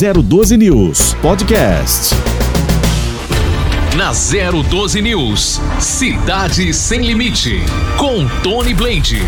012 News Podcast. Na 012 News, Cidade Sem Limite, com Tony Blade.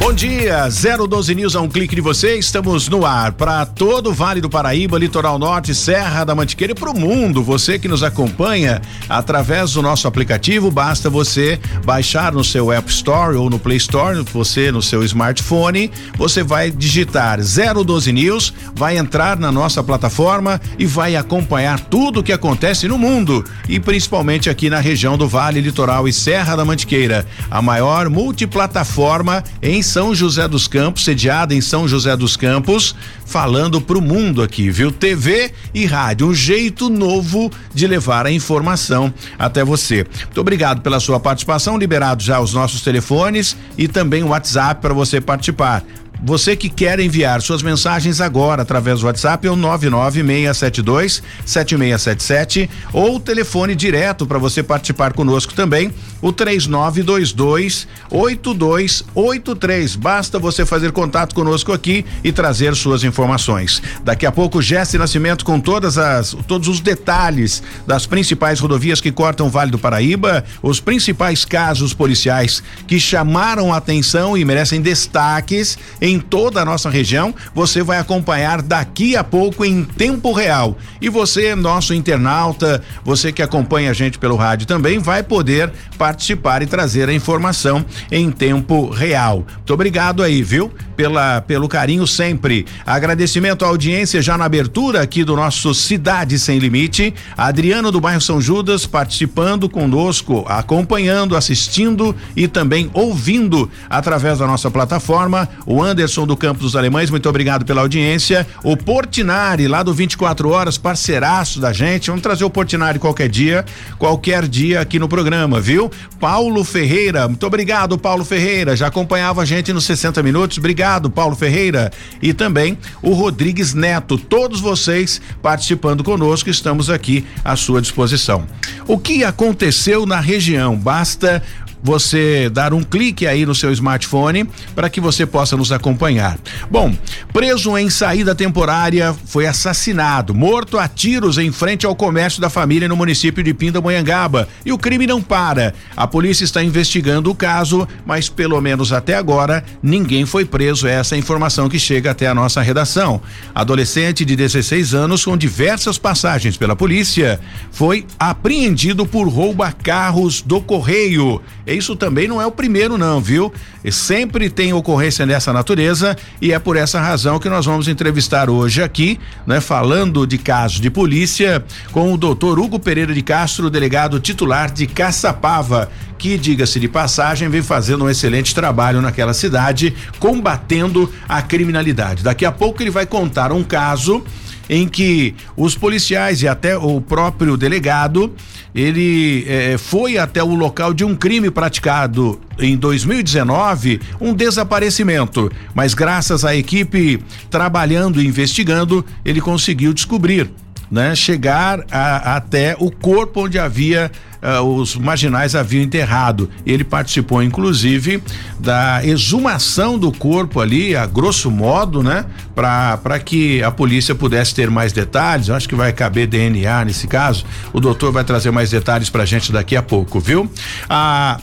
Bom dia, 012 News a um clique de você. Estamos no ar para todo o Vale do Paraíba, Litoral Norte, Serra da Mantiqueira e para o mundo. Você que nos acompanha através do nosso aplicativo, basta você baixar no seu App Store ou no Play Store, você no seu smartphone, você vai digitar 012 News, vai entrar na nossa plataforma e vai acompanhar tudo o que acontece no mundo e principalmente aqui na região do Vale, Litoral e Serra da Mantiqueira, a maior multiplataforma em São José dos Campos, sediada em São José dos Campos, falando pro mundo aqui, viu? TV e rádio, um jeito novo de levar a informação até você. Muito obrigado pela sua participação, liberado já os nossos telefones e também o WhatsApp para você participar. Você que quer enviar suas mensagens agora através do WhatsApp é o 99672 7677 ou telefone direto para você participar conosco também, o 3922 8283. Basta você fazer contato conosco aqui e trazer suas informações. Daqui a pouco Jesse Nascimento com todas as todos os detalhes das principais rodovias que cortam o Vale do Paraíba, os principais casos policiais que chamaram a atenção e merecem destaques em toda a nossa região. Você vai acompanhar daqui a pouco em tempo real. E você, nosso internauta, você que acompanha a gente pelo rádio também, vai poder participar e trazer a informação em tempo real. Muito obrigado aí, viu? Pela, pelo carinho sempre. Agradecimento à audiência já na abertura aqui do nosso Cidade Sem Limite. Adriano do bairro São Judas participando conosco, acompanhando, assistindo e também ouvindo através da nossa plataforma. O Anderson do Campo dos Alemães, muito obrigado pela audiência. O Portinari, lá do 24 Horas, parceiraço da gente. Vamos trazer o Portinari qualquer dia, qualquer dia aqui no programa, viu? Paulo Ferreira, muito obrigado, Paulo Ferreira. Já acompanhava a gente nos 60 minutos. Obrigado, Paulo Ferreira. E também o Rodrigues Neto. Todos vocês participando conosco, estamos aqui à sua disposição. O que aconteceu na região? Basta você dar um clique aí no seu smartphone para que você possa nos acompanhar. Bom, preso em saída temporária foi assassinado, morto a tiros em frente ao comércio da família no município de Pindamonhangaba. E o crime não para. A polícia está investigando o caso, mas pelo menos até agora ninguém foi preso. Essa é a informação que chega até a nossa redação. Adolescente de 16 anos com diversas passagens pela polícia foi apreendido por rouba carros do correio. Isso também não é o primeiro, não, viu? E sempre tem ocorrência dessa natureza e é por essa razão que nós vamos entrevistar hoje aqui, né? Falando de casos de polícia com o doutor Hugo Pereira de Castro, delegado titular de Caçapava, que, diga-se de passagem, vem fazendo um excelente trabalho naquela cidade, combatendo a criminalidade. Daqui a pouco ele vai contar um caso em que os policiais e até o próprio delegado ele eh, foi até o local de um crime praticado em 2019, um desaparecimento, mas graças à equipe trabalhando e investigando, ele conseguiu descobrir né, chegar a, até o corpo onde havia uh, os marginais haviam enterrado. Ele participou, inclusive, da exumação do corpo ali, a grosso modo, né, para que a polícia pudesse ter mais detalhes. Eu acho que vai caber DNA nesse caso. O doutor vai trazer mais detalhes para a gente daqui a pouco, viu? A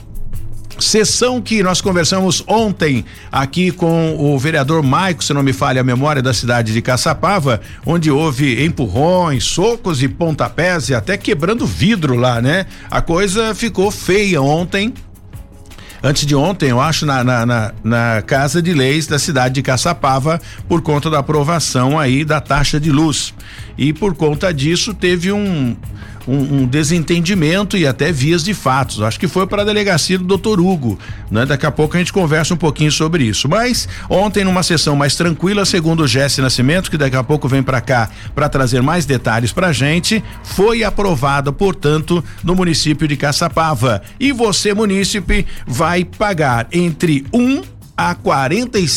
Sessão que nós conversamos ontem aqui com o vereador Maico, se não me falha a memória, da cidade de Caçapava, onde houve empurrões, socos e pontapés e até quebrando vidro lá, né? A coisa ficou feia ontem antes de ontem, eu acho, na, na, na, na, Casa de Leis da cidade de Caçapava, por conta da aprovação aí da taxa de luz. E por conta disso teve um, um, um desentendimento e até vias de fatos. Acho que foi para a delegacia do doutor Hugo, né? Daqui a pouco a gente conversa um pouquinho sobre isso. Mas ontem, numa sessão mais tranquila, segundo o Jesse Nascimento, que daqui a pouco vem para cá para trazer mais detalhes pra gente, foi aprovada, portanto, no município de Caçapava. E você, munícipe, vai pagar entre um a quarenta e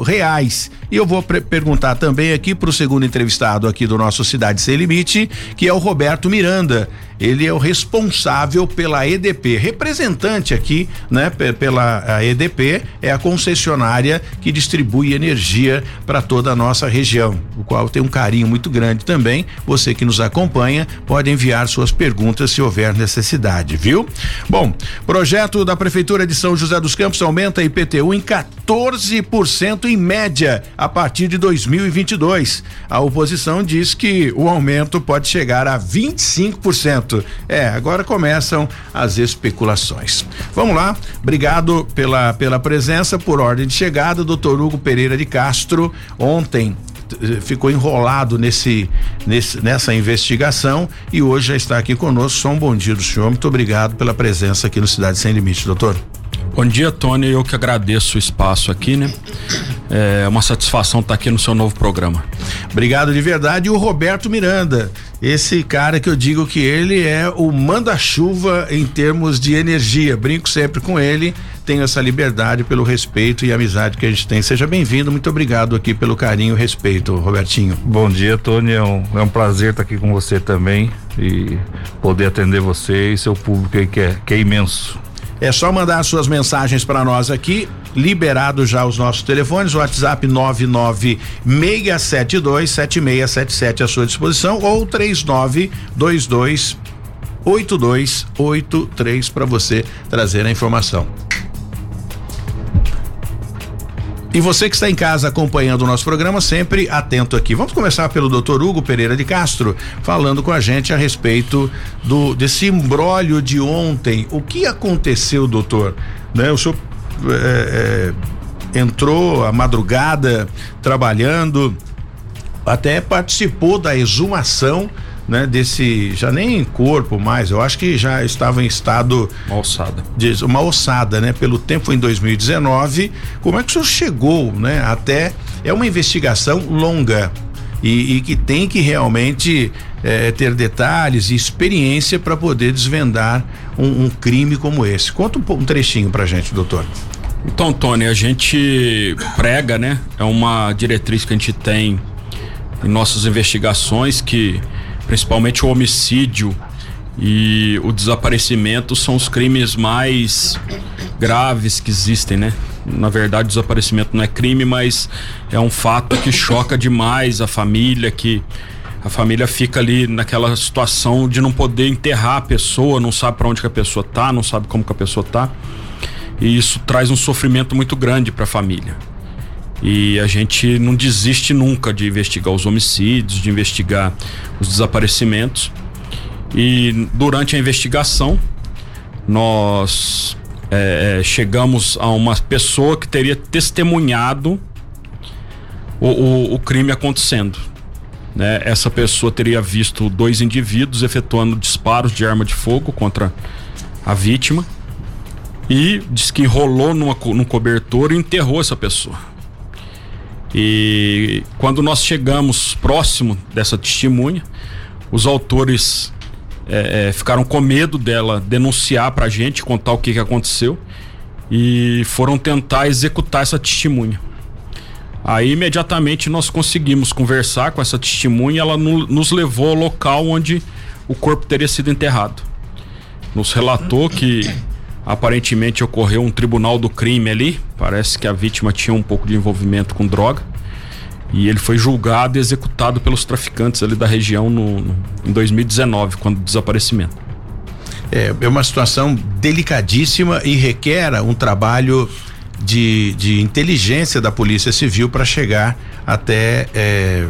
reais. E eu vou perguntar também aqui para o segundo entrevistado aqui do nosso Cidade Sem Limite, que é o Roberto Miranda. Ele é o responsável pela EDP, representante aqui, né, pela EDP, é a concessionária que distribui energia para toda a nossa região, o qual tem um carinho muito grande também. Você que nos acompanha pode enviar suas perguntas se houver necessidade, viu? Bom, projeto da Prefeitura de São José dos Campos aumenta a IPTU em 14% em média a partir de 2022. A oposição diz que o aumento pode chegar a 25%. É, agora começam as especulações. Vamos lá, obrigado pela, pela presença, por ordem de chegada, doutor Hugo Pereira de Castro. Ontem eh, ficou enrolado nesse, nesse, nessa investigação e hoje já está aqui conosco. Só um bom dia do senhor. Muito obrigado pela presença aqui no Cidade Sem Limite, doutor. Bom dia, Tony. Eu que agradeço o espaço aqui, né? É uma satisfação estar aqui no seu novo programa. Obrigado de verdade. E o Roberto Miranda, esse cara que eu digo que ele é o manda-chuva em termos de energia. Brinco sempre com ele, tenho essa liberdade pelo respeito e amizade que a gente tem. Seja bem-vindo, muito obrigado aqui pelo carinho e respeito, Robertinho. Bom dia, Tony. É um, é um prazer estar aqui com você também e poder atender você e seu público aí que é, que é imenso. É só mandar suas mensagens para nós aqui. Liberado já os nossos telefones, WhatsApp 996727677 à sua disposição ou 3922 8283 para você trazer a informação. E você que está em casa acompanhando o nosso programa, sempre atento aqui. Vamos começar pelo doutor Hugo Pereira de Castro, falando com a gente a respeito do desse imbróglio de ontem. O que aconteceu, doutor? Né, o senhor é, é, entrou a madrugada trabalhando, até participou da exumação né, desse já nem corpo mais, eu acho que já estava em estado uma ossada. De, uma ossada, né? Pelo tempo em 2019, como é que o senhor chegou, né? Até é uma investigação longa e, e que tem que realmente é, ter detalhes e experiência para poder desvendar um, um, crime como esse. Conta um, um trechinho pra gente, doutor. Então, Tony, a gente prega, né? É uma diretriz que a gente tem em nossas investigações que principalmente o homicídio e o desaparecimento são os crimes mais graves que existem, né? Na verdade, desaparecimento não é crime, mas é um fato que choca demais a família, que a família fica ali naquela situação de não poder enterrar a pessoa, não sabe para onde que a pessoa tá, não sabe como que a pessoa tá. E isso traz um sofrimento muito grande para a família. E a gente não desiste nunca de investigar os homicídios, de investigar os desaparecimentos. E durante a investigação, nós é, é chegamos a uma pessoa que teria testemunhado o, o, o crime acontecendo. Né? Essa pessoa teria visto dois indivíduos efetuando disparos de arma de fogo contra a vítima e diz que enrolou numa, num cobertor e enterrou essa pessoa. E quando nós chegamos próximo dessa testemunha, os autores é, é, ficaram com medo dela denunciar para a gente, contar o que, que aconteceu e foram tentar executar essa testemunha. Aí imediatamente nós conseguimos conversar com essa testemunha, ela no, nos levou ao local onde o corpo teria sido enterrado. Nos relatou que Aparentemente ocorreu um tribunal do crime ali. Parece que a vítima tinha um pouco de envolvimento com droga. E ele foi julgado e executado pelos traficantes ali da região no, no em 2019, quando do desaparecimento. É, é uma situação delicadíssima e requer um trabalho de, de inteligência da Polícia Civil para chegar até é,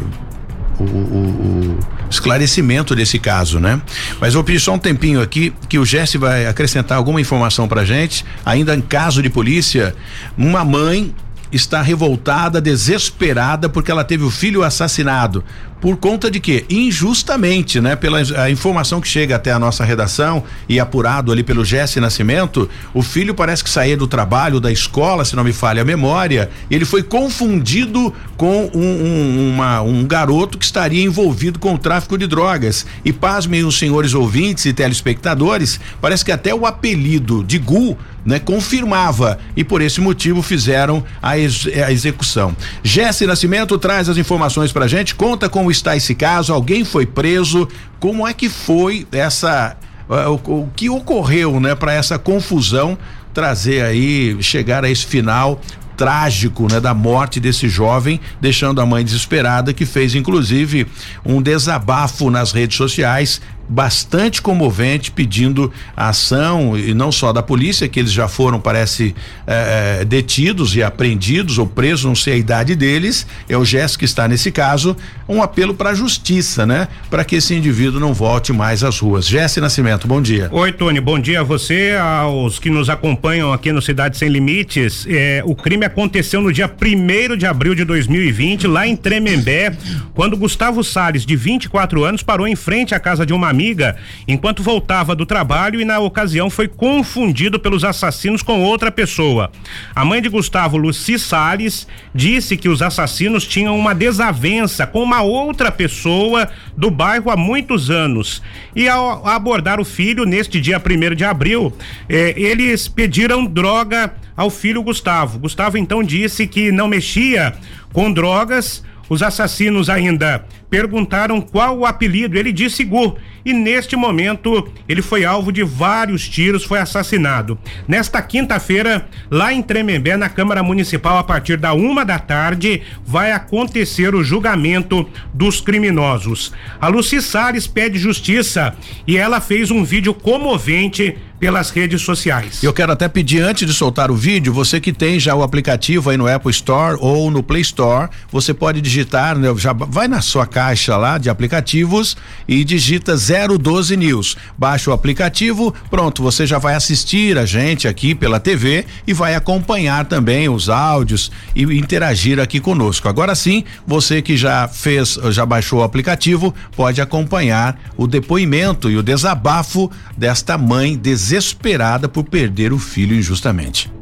o, o, o, esclarecimento desse caso, né? Mas vou pedir só um tempinho aqui que o Jesse vai acrescentar alguma informação pra gente. Ainda em caso de polícia, uma mãe está revoltada, desesperada porque ela teve o filho assassinado. Por conta de quê? Injustamente, né? Pela a informação que chega até a nossa redação e apurado ali pelo Jesse Nascimento, o filho parece que saía do trabalho, da escola, se não me falha a memória, ele foi confundido com um, um, uma, um garoto que estaria envolvido com o tráfico de drogas. E pasmem os senhores ouvintes e telespectadores, parece que até o apelido de Gu né, confirmava e por esse motivo fizeram a, ex, a execução. Jesse Nascimento traz as informações pra gente, conta como está esse caso, alguém foi preso, como é que foi essa uh, o, o, que ocorreu, né, para essa confusão trazer aí, chegar a esse final trágico, né, da morte desse jovem, deixando a mãe desesperada, que fez inclusive um desabafo nas redes sociais, bastante comovente, pedindo a ação e não só da polícia, que eles já foram, parece, eh, eh, detidos e apreendidos ou presos, não sei a idade deles. É o gesto que está nesse caso, um apelo para a justiça, né? Para que esse indivíduo não volte mais às ruas. Jesse Nascimento, bom dia. Oi, Tony, bom dia a você, aos que nos acompanham aqui no Cidade Sem Limites. Eh, o crime aconteceu no dia 1 de abril de 2020, lá em Tremembé, quando Gustavo Salles, de 24 anos, parou em frente à casa de uma amiga enquanto voltava do trabalho e na ocasião foi confundido pelos assassinos com outra pessoa. A mãe de Gustavo, Luci Salles, disse que os assassinos tinham uma desavença com uma outra pessoa do bairro há muitos anos. E ao abordar o filho neste dia 1 de abril, eh, eles pediram droga ao filho Gustavo. Gustavo então disse que não mexia com drogas os assassinos ainda perguntaram qual o apelido. Ele disse Gu. E neste momento ele foi alvo de vários tiros, foi assassinado. Nesta quinta-feira, lá em Tremembé, na Câmara Municipal, a partir da uma da tarde, vai acontecer o julgamento dos criminosos. A Luci Salles pede justiça e ela fez um vídeo comovente pelas redes sociais. Eu quero até pedir antes de soltar o vídeo, você que tem já o aplicativo aí no Apple Store ou no Play Store, você pode digitar, né, já vai na sua caixa lá de aplicativos e digita 012 News. Baixa o aplicativo, pronto, você já vai assistir a gente aqui pela TV e vai acompanhar também os áudios e interagir aqui conosco. Agora sim, você que já fez, já baixou o aplicativo, pode acompanhar o depoimento e o desabafo desta mãe desesperada por perder o filho injustamente.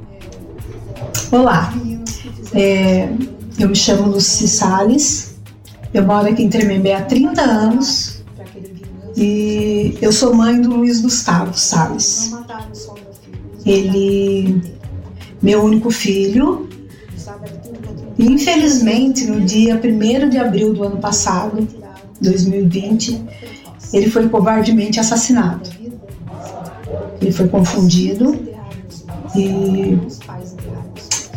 Olá, é, eu me chamo Luci Salles, eu moro aqui em Tremembé há 30 anos e eu sou mãe do Luiz Gustavo Salles. Ele, meu único filho, infelizmente no dia 1 de abril do ano passado, 2020, ele foi covardemente assassinado. Ele foi confundido e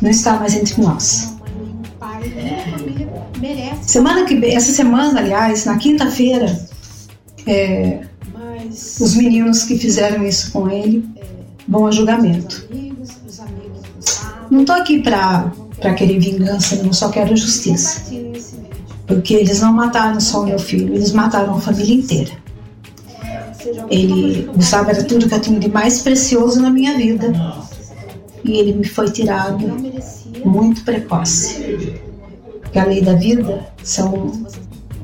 não está mais entre nós. Semana que essa semana, aliás, na quinta-feira, é, os meninos que fizeram isso com ele vão a julgamento. Não estou aqui para querer vingança, eu só quero justiça. Porque eles não mataram só o meu filho, eles mataram a família inteira. Ele, Gustavo era tudo que eu tinha de mais precioso na minha vida. E ele me foi tirado muito precoce. Porque a lei da vida são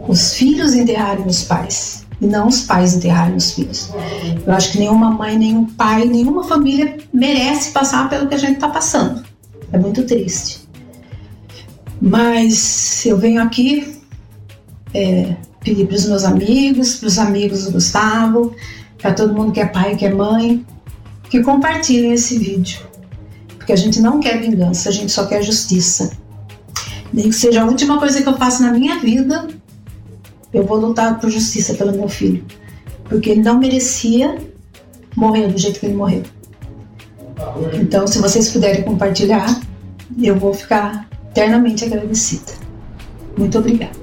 os filhos enterrarem os pais e não os pais enterrarem os filhos. Eu acho que nenhuma mãe, nenhum pai, nenhuma família merece passar pelo que a gente está passando. É muito triste. Mas eu venho aqui é, pedir para os meus amigos, para os amigos do Gustavo, para todo mundo que é pai, que é mãe, que compartilhem esse vídeo. Porque a gente não quer vingança, a gente só quer justiça. Nem que seja a última coisa que eu faço na minha vida, eu vou lutar por justiça pelo meu filho. Porque ele não merecia morrer do jeito que ele morreu. Então, se vocês puderem compartilhar, eu vou ficar eternamente agradecida. Muito obrigada.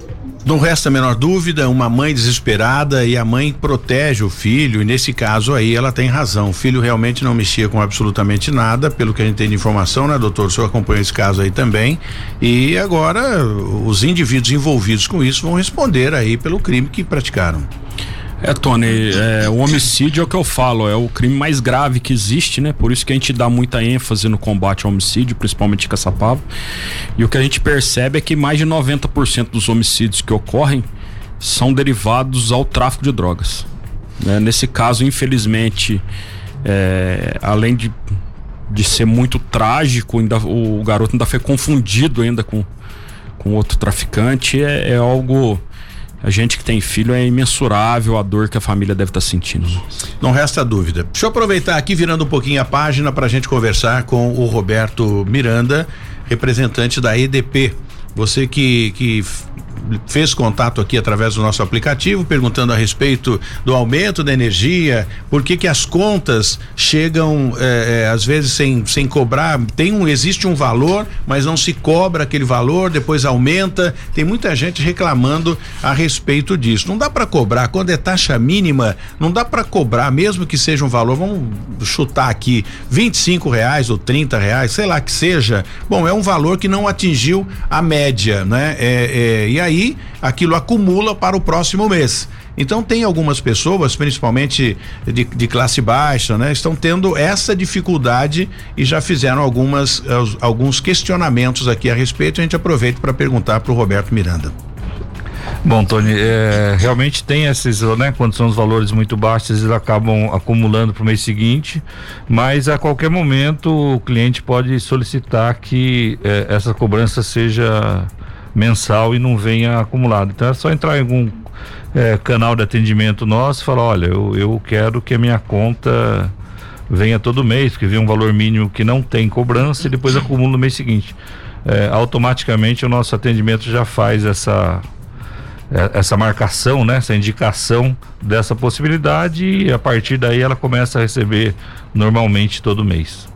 Não resta a menor dúvida, uma mãe desesperada e a mãe protege o filho, e nesse caso aí ela tem razão. O filho realmente não mexia com absolutamente nada, pelo que a gente tem de informação, né, doutor? O senhor acompanha esse caso aí também. E agora os indivíduos envolvidos com isso vão responder aí pelo crime que praticaram. É, Tony, é, o homicídio é o que eu falo, é o crime mais grave que existe, né? Por isso que a gente dá muita ênfase no combate ao homicídio, principalmente Caçapava. E o que a gente percebe é que mais de 90% dos homicídios que ocorrem são derivados ao tráfico de drogas. Né? Nesse caso, infelizmente, é, além de, de ser muito trágico, ainda, o garoto ainda foi confundido ainda com, com outro traficante, é, é algo a gente que tem filho é imensurável a dor que a família deve estar tá sentindo. Não resta dúvida. Deixa eu aproveitar aqui, virando um pouquinho a página, para a gente conversar com o Roberto Miranda, representante da EDP. Você que, que fez contato aqui através do nosso aplicativo, perguntando a respeito do aumento da energia, por que que as contas chegam é, é, às vezes sem, sem cobrar, tem um, existe um valor, mas não se cobra aquele valor, depois aumenta, tem muita gente reclamando a respeito disso. Não dá para cobrar, quando é taxa mínima, não dá para cobrar, mesmo que seja um valor, vamos chutar aqui, 25 reais ou 30 reais, sei lá que seja, bom, é um valor que não atingiu a média, né? É, é, e aí aquilo acumula para o próximo mês. Então tem algumas pessoas, principalmente de, de, classe baixa, né, estão tendo essa dificuldade e já fizeram algumas alguns questionamentos aqui a respeito. A gente aproveita para perguntar para o Roberto Miranda. Bom, Tony, é, realmente tem esses, né? Quando são os valores muito baixos, eles acabam acumulando para o mês seguinte, mas a qualquer momento o cliente pode solicitar que é, essa cobrança seja mensal e não venha acumulado. Então é só entrar em algum é, canal de atendimento nosso e falar, olha, eu, eu quero que a minha conta venha todo mês, porque vem um valor mínimo que não tem cobrança e depois acumula no mês seguinte. É, automaticamente o nosso atendimento já faz essa é, essa marcação, né, essa indicação dessa possibilidade e a partir daí ela começa a receber normalmente todo mês.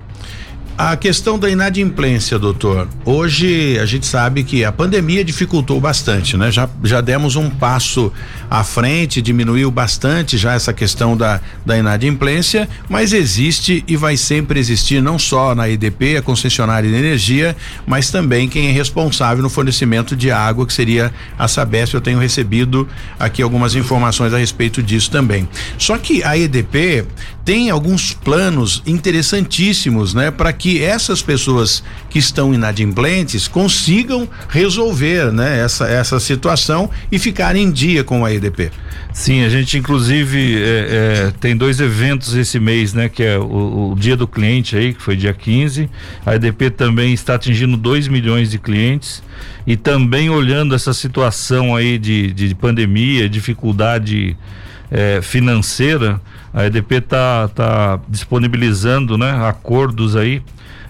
A questão da inadimplência, doutor. Hoje a gente sabe que a pandemia dificultou bastante, né? Já, já demos um passo à frente, diminuiu bastante já essa questão da, da inadimplência, mas existe e vai sempre existir, não só na EDP, a concessionária de energia, mas também quem é responsável no fornecimento de água, que seria a Sabesp. Eu tenho recebido aqui algumas informações a respeito disso também. Só que a EDP tem alguns planos interessantíssimos, né, para que essas pessoas que estão inadimplentes consigam resolver, né, essa essa situação e ficar em dia com a EDP. Sim, a gente inclusive é, é, tem dois eventos esse mês, né, que é o, o, Dia do Cliente aí, que foi dia 15. A EDP também está atingindo 2 milhões de clientes e também olhando essa situação aí de, de pandemia, dificuldade é, financeira a EDP está tá disponibilizando né, acordos aí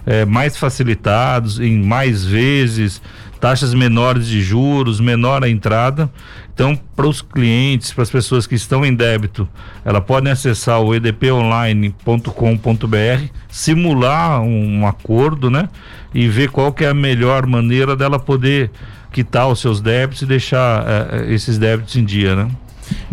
é, mais facilitados, em mais vezes, taxas menores de juros, menor a entrada. Então, para os clientes, para as pessoas que estão em débito, ela podem acessar o edponline.com.br, simular um, acordo, né? E ver qual que é a melhor maneira dela poder quitar os seus débitos e deixar é, esses débitos em dia, né?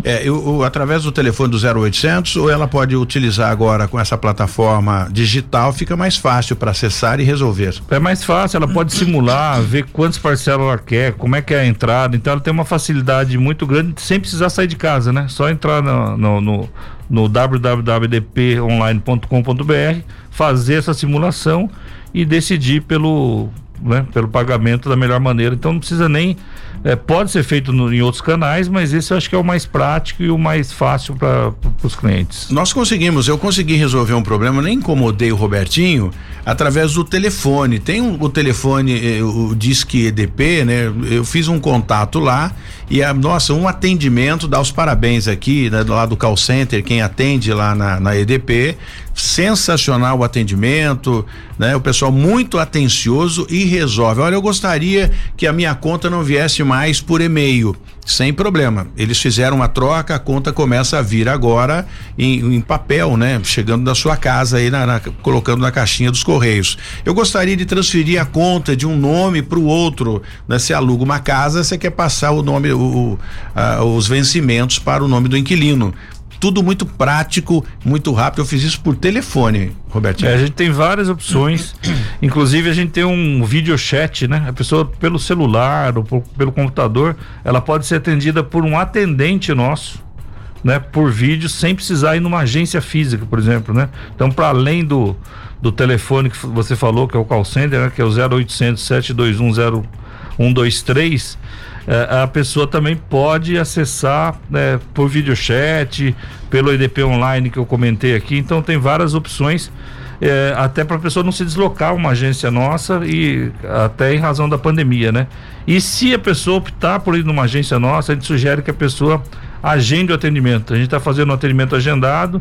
É, eu, eu, através do telefone do 0800 ou ela pode utilizar agora com essa plataforma digital, fica mais fácil para acessar e resolver. É mais fácil, ela pode simular, ver quantas parcelas ela quer, como é que é a entrada, então ela tem uma facilidade muito grande sem precisar sair de casa, né? Só entrar no, no, no, no www.dponline.com.br, fazer essa simulação e decidir pelo, né, pelo pagamento da melhor maneira. Então não precisa nem é, pode ser feito no, em outros canais, mas esse eu acho que é o mais prático e o mais fácil para os clientes. Nós conseguimos, eu consegui resolver um problema, nem incomodei o Robertinho, através do telefone. Tem um, o telefone, eh, o Disque EDP, né? Eu fiz um contato lá e a nossa, um atendimento, dá os parabéns aqui, né, lá do call center, quem atende lá na, na EDP, sensacional o atendimento, né? O pessoal muito atencioso e resolve. Olha, eu gostaria que a minha conta não viesse mais por e-mail. Sem problema. Eles fizeram uma troca, a conta começa a vir agora em, em papel, né? Chegando da sua casa aí, na, na, colocando na caixinha dos correios. Eu gostaria de transferir a conta de um nome para o outro. Né? Você aluga uma casa, você quer passar o nome, o, o a, os vencimentos para o nome do inquilino tudo muito prático, muito rápido. Eu fiz isso por telefone, Robertinho. É, a gente tem várias opções. Inclusive a gente tem um video chat, né? A pessoa pelo celular ou por, pelo computador, ela pode ser atendida por um atendente nosso. Né, por vídeo, sem precisar ir numa agência física, por exemplo, né? Então, para além do, do telefone que você falou, que é o call center, né, que é o 0800 721 0123, é, a pessoa também pode acessar né, por videochat, pelo EDP online que eu comentei aqui. Então tem várias opções. É, até para a pessoa não se deslocar uma agência nossa e até em razão da pandemia, né? E se a pessoa optar por ir numa agência nossa, a gente sugere que a pessoa agende o atendimento. A gente está fazendo um atendimento agendado,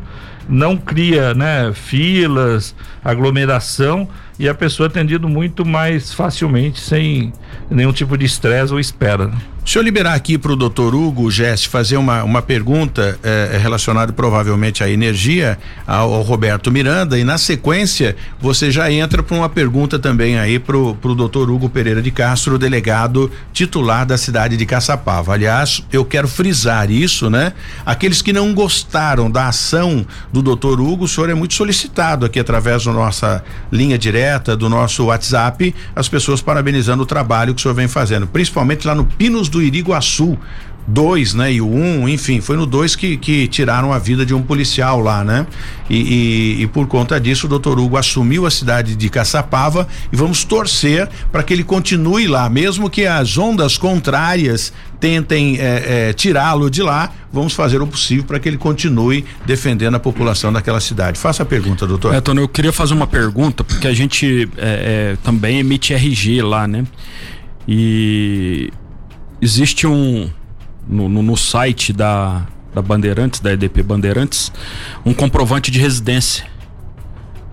não cria né, filas, aglomeração e a pessoa é atendido muito mais facilmente, sem nenhum tipo de estresse ou espera. Né? Se eu liberar aqui para o doutor Hugo Geste fazer uma, uma pergunta eh, relacionada provavelmente à energia ao, ao, Roberto Miranda e na sequência você já entra para uma pergunta também aí para o doutor Hugo Pereira de Castro, delegado titular da cidade de Caçapava. Aliás, eu quero frisar isso, né? Aqueles que não gostaram da ação do doutor Hugo, o senhor é muito solicitado aqui através da nossa linha direta, do nosso WhatsApp, as pessoas parabenizando o trabalho que o senhor vem fazendo, principalmente lá no Pinos do Iriguaçu. Dois, né? E o um, enfim, foi no dois que, que tiraram a vida de um policial lá, né? E, e, e por conta disso, o doutor Hugo assumiu a cidade de Caçapava e vamos torcer para que ele continue lá, mesmo que as ondas contrárias tentem é, é, tirá-lo de lá, vamos fazer o possível para que ele continue defendendo a população daquela cidade. Faça a pergunta, doutor. É, Tony, eu queria fazer uma pergunta, porque a gente é, é também emite RG lá, né? E existe um no, no, no site da, da Bandeirantes, da EDP Bandeirantes, um comprovante de residência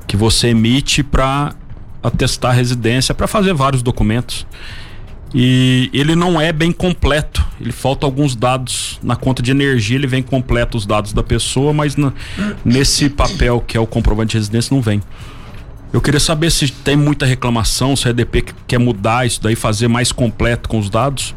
que você emite para atestar a residência, para fazer vários documentos. E ele não é bem completo. Ele falta alguns dados na conta de energia, ele vem completo os dados da pessoa, mas na, nesse papel que é o comprovante de residência não vem. Eu queria saber se tem muita reclamação, se a EDP quer mudar isso daí, fazer mais completo com os dados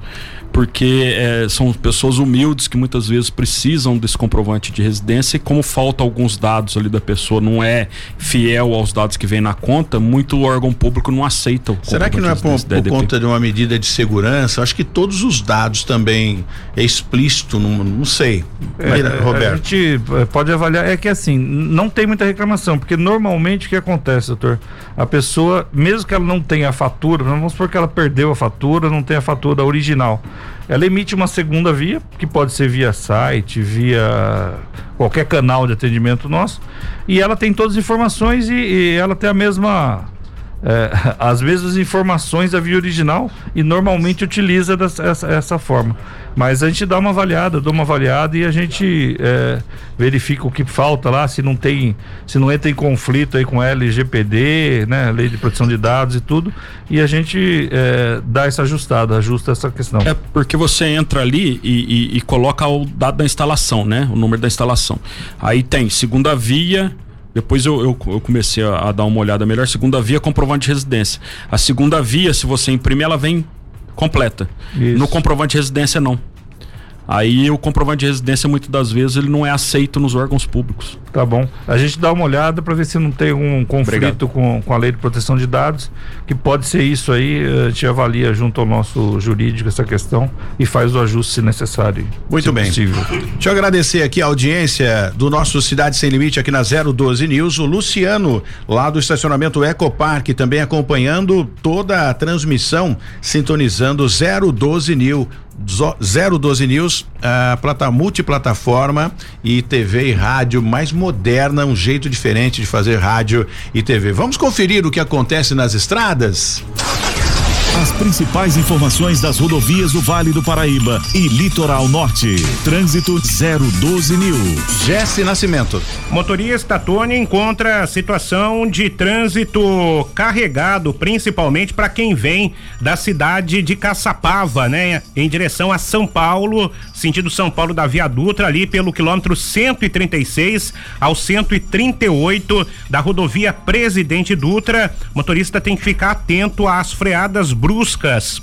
porque é, são pessoas humildes que muitas vezes precisam desse comprovante de residência e como falta alguns dados ali da pessoa, não é fiel aos dados que vem na conta, muito órgão público não aceita o Será que não é por, por conta de uma medida de segurança? Acho que todos os dados também é explícito, não, não sei. É, Roberto. A gente é, pode avaliar, é que assim, não tem muita reclamação, porque normalmente o que acontece, doutor? A pessoa, mesmo que ela não tenha a fatura, vamos supor que ela perdeu a fatura, não tem a fatura original ela emite uma segunda via, que pode ser via site, via qualquer canal de atendimento nosso, e ela tem todas as informações e, e ela tem a mesma. É, as mesmas informações da via original e normalmente utiliza dessa, essa, essa forma. Mas a gente dá uma avaliada, dá uma avaliada e a gente é, verifica o que falta lá, se não tem, se não entra em conflito aí com LGPD, né, Lei de Proteção de Dados e tudo, e a gente é, dá essa ajustada, ajusta essa questão. É porque você entra ali e, e, e coloca o dado da instalação, né, o número da instalação. Aí tem segunda via, depois eu, eu, eu, comecei a, a, dar uma olhada melhor. Segunda via, comprovante de residência. A segunda via, se você imprimir, ela vem completa. Isso. No comprovante de residência, não. Aí o comprovante de residência, muitas das vezes, ele não é aceito nos órgãos públicos. Tá bom. A gente dá uma olhada para ver se não tem um conflito com, com a lei de proteção de dados, que pode ser isso aí, a gente avalia junto ao nosso jurídico essa questão e faz o ajuste se necessário. Muito se bem. Possível. Deixa eu agradecer aqui a audiência do nosso Cidade Sem Limite aqui na 012 News, o Luciano, lá do estacionamento Ecopark, também acompanhando toda a transmissão, sintonizando 012 News. 012 News, a plata, multiplataforma e TV e rádio mais moderna, um jeito diferente de fazer rádio e TV. Vamos conferir o que acontece nas estradas? As principais informações das rodovias do Vale do Paraíba e Litoral Norte. Trânsito 012 News. Jesse Nascimento. Motorista Tony encontra situação de trânsito carregado, principalmente para quem vem da cidade de Caçapava, né? Em direção a São Paulo, sentido São Paulo da Via Dutra, ali pelo quilômetro 136 ao 138 da rodovia Presidente Dutra. motorista tem que ficar atento às freadas bruscas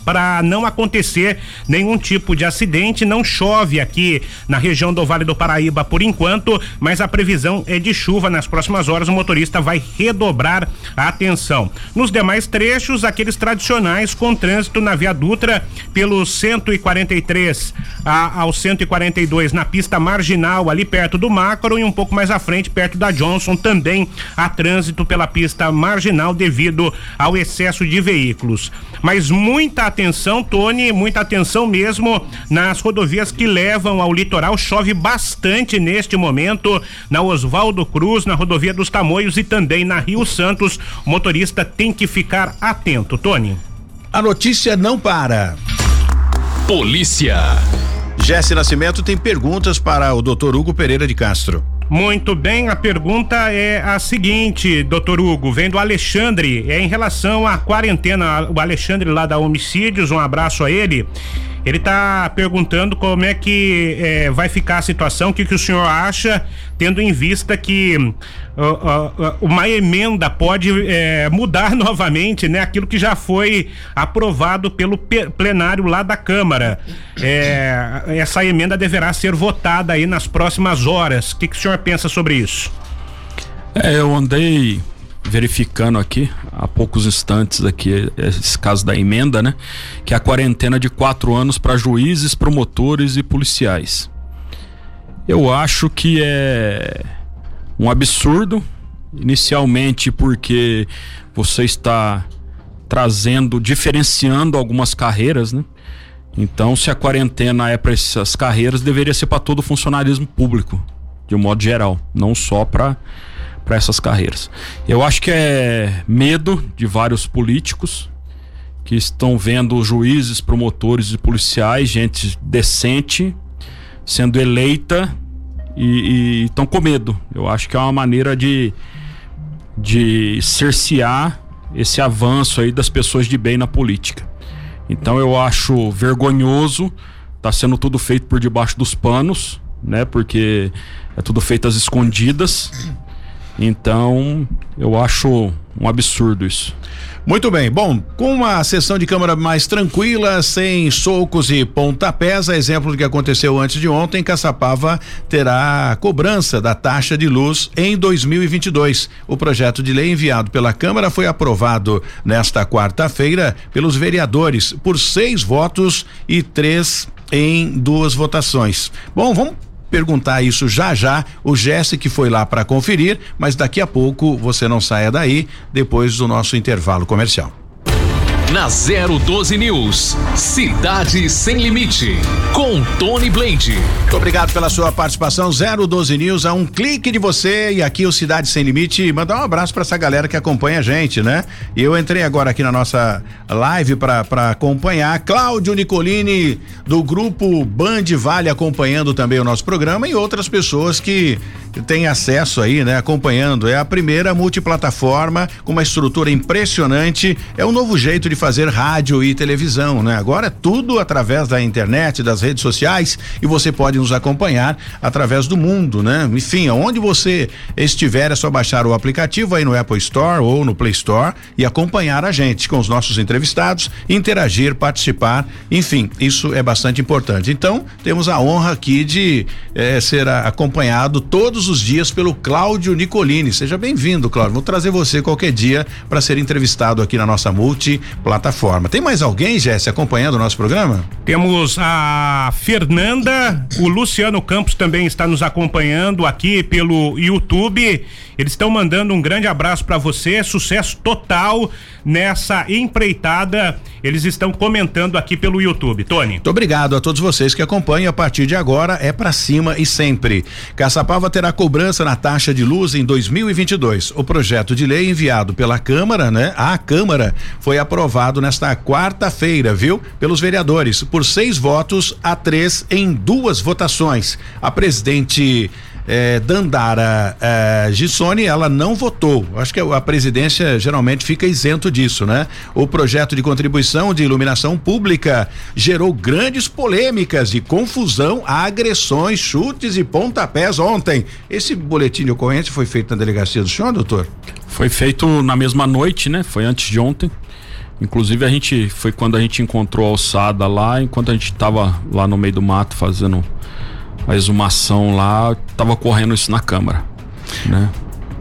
para não acontecer nenhum tipo de acidente. Não chove aqui na região do Vale do Paraíba por enquanto, mas a previsão é de chuva nas próximas horas. O motorista vai redobrar a atenção. Nos demais trechos, aqueles tradicionais com trânsito na Via Dutra pelo 143 a, ao 142 na pista marginal ali perto do Macro e um pouco mais à frente perto da Johnson também há trânsito pela pista marginal devido ao excesso de veículos. Mas muita atenção, Tony, muita atenção mesmo nas rodovias que levam ao litoral. Chove bastante neste momento na Oswaldo Cruz, na rodovia dos Tamoios e também na Rio Santos. O motorista tem que ficar atento, Tony. A notícia não para. Polícia. Jesse Nascimento tem perguntas para o Dr. Hugo Pereira de Castro. Muito bem, a pergunta é a seguinte, doutor Hugo, vem do Alexandre, é em relação à quarentena, o Alexandre lá da Homicídios, um abraço a ele. Ele está perguntando como é que é, vai ficar a situação, o que, que o senhor acha, tendo em vista que uma emenda pode é, mudar novamente, né? Aquilo que já foi aprovado pelo plenário lá da Câmara. É, essa emenda deverá ser votada aí nas próximas horas. O que, que o senhor pensa sobre isso? É, eu andei verificando aqui há poucos instantes aqui esse caso da emenda, né? Que é a quarentena de quatro anos para juízes, promotores e policiais. Eu acho que é um absurdo, inicialmente porque você está trazendo, diferenciando algumas carreiras, né? Então, se a quarentena é para essas carreiras, deveria ser para todo o funcionalismo público, de um modo geral, não só para para essas carreiras. Eu acho que é medo de vários políticos que estão vendo juízes, promotores e policiais, gente decente, sendo eleita e estão com medo. Eu acho que é uma maneira de, de cercear esse avanço aí das pessoas de bem na política. Então eu acho vergonhoso, tá sendo tudo feito por debaixo dos panos, né? Porque é tudo feito às escondidas. Então, eu acho um absurdo isso. Muito bem. Bom, com uma sessão de Câmara mais tranquila, sem socos e pontapés, a exemplo do que aconteceu antes de ontem, Caçapava terá cobrança da taxa de luz em 2022. O projeto de lei enviado pela Câmara foi aprovado nesta quarta-feira pelos vereadores por seis votos e três em duas votações. Bom, vamos perguntar isso já já. O Jesse que foi lá para conferir, mas daqui a pouco você não saia daí depois do nosso intervalo comercial. Na 012 News, Cidade Sem Limite, com Tony Blade. Muito obrigado pela sua participação. 012 News, a um clique de você e aqui o Cidade Sem Limite. Mandar um abraço para essa galera que acompanha a gente, né? Eu entrei agora aqui na nossa live para acompanhar. Cláudio Nicolini, do grupo Band Vale, acompanhando também o nosso programa e outras pessoas que tem acesso aí, né? Acompanhando. É a primeira multiplataforma com uma estrutura impressionante. É um novo jeito de fazer rádio e televisão, né? Agora é tudo através da internet, das redes sociais e você pode nos acompanhar através do mundo, né? Enfim, aonde você estiver é só baixar o aplicativo aí no Apple Store ou no Play Store e acompanhar a gente com os nossos entrevistados, interagir, participar, enfim, isso é bastante importante. Então, temos a honra aqui de eh, ser acompanhado todos os dias pelo Cláudio Nicolini. Seja bem-vindo, Cláudio. Vou trazer você qualquer dia para ser entrevistado aqui na nossa multiplataforma. Tem mais alguém, Jesse, acompanhando o nosso programa? Temos a Fernanda, o Luciano Campos também está nos acompanhando aqui pelo YouTube. Eles estão mandando um grande abraço para você, sucesso total nessa empreitada. Eles estão comentando aqui pelo YouTube. Tony. Muito obrigado a todos vocês que acompanham. A partir de agora é para cima e sempre. Caçapava terá cobrança na taxa de luz em 2022. O projeto de lei enviado pela Câmara, né? A Câmara foi aprovado nesta quarta-feira, viu? Pelos vereadores por seis votos a três em duas votações. A presidente eh, Dandara eh, Gissoni, ela não votou. Acho que a presidência geralmente fica isento disso, né? O projeto de contribuição de iluminação pública gerou grandes polêmicas e confusão, agressões, chutes e pontapés ontem. Esse boletim de ocorrência foi feito na delegacia do senhor, doutor? Foi feito na mesma noite, né? Foi antes de ontem. Inclusive a gente foi quando a gente encontrou a alçada lá, enquanto a gente estava lá no meio do mato fazendo a exumação lá, estava ocorrendo isso na Câmara, né?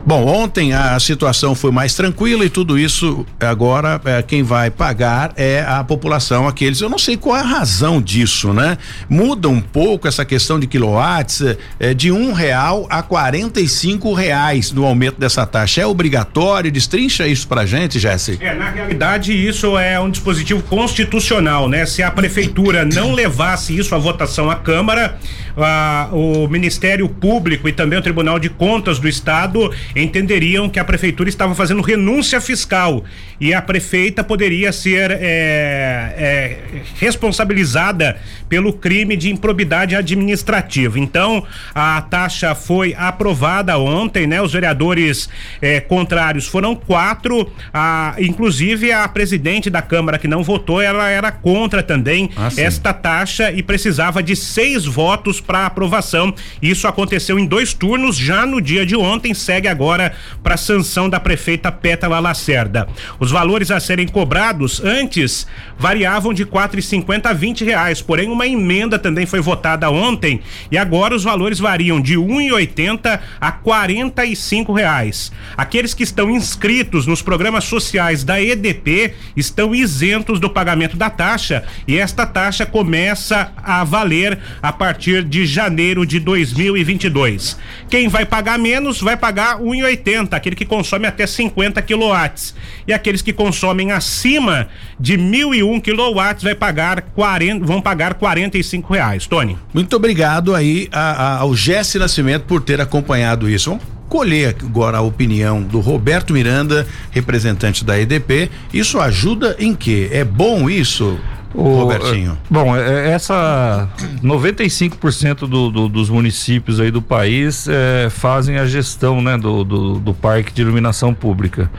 Bom, ontem a situação foi mais tranquila e tudo isso agora é, quem vai pagar é a população, aqueles. Eu não sei qual é a razão disso, né? Muda um pouco essa questão de quilowatts é, de um real a quarenta e cinco reais no aumento dessa taxa. É obrigatório? Destrincha isso pra gente, Jesse. É, na realidade, isso é um dispositivo constitucional, né? Se a prefeitura não levasse isso à votação à Câmara, a, o Ministério Público e também o Tribunal de Contas do Estado entenderiam que a prefeitura estava fazendo renúncia fiscal e a prefeita poderia ser é, é, responsabilizada pelo crime de improbidade administrativa. Então, a taxa foi aprovada ontem, né? Os vereadores é, contrários foram quatro, a, inclusive a presidente da Câmara que não votou, ela era contra também ah, esta taxa e precisava de seis votos para aprovação. Isso aconteceu em dois turnos já no dia de ontem, segue agora para sanção da prefeita Pétala Lacerda. Os valores a serem cobrados antes variavam de quatro e cinquenta a vinte reais, porém uma emenda também foi votada ontem e agora os valores variam de um e oitenta a quarenta e cinco reais. Aqueles que estão inscritos nos programas sociais da EDP estão isentos do pagamento da taxa e esta taxa começa a valer a partir de janeiro de 2022. Quem vai pagar menos vai pagar 1,80, aquele que consome até 50 quilowatts. E aqueles que consomem acima de 1001 quilowatts vai pagar 40, vão pagar 45 reais. Tony. Muito obrigado aí a, a, ao Jesse Nascimento por ter acompanhado isso. Colher agora a opinião do Roberto Miranda, representante da EDP. Isso ajuda em quê? É bom isso? O, Robertinho. Bom, é, essa 95% do, do, dos municípios aí do país é, fazem a gestão né, do, do, do parque de iluminação pública.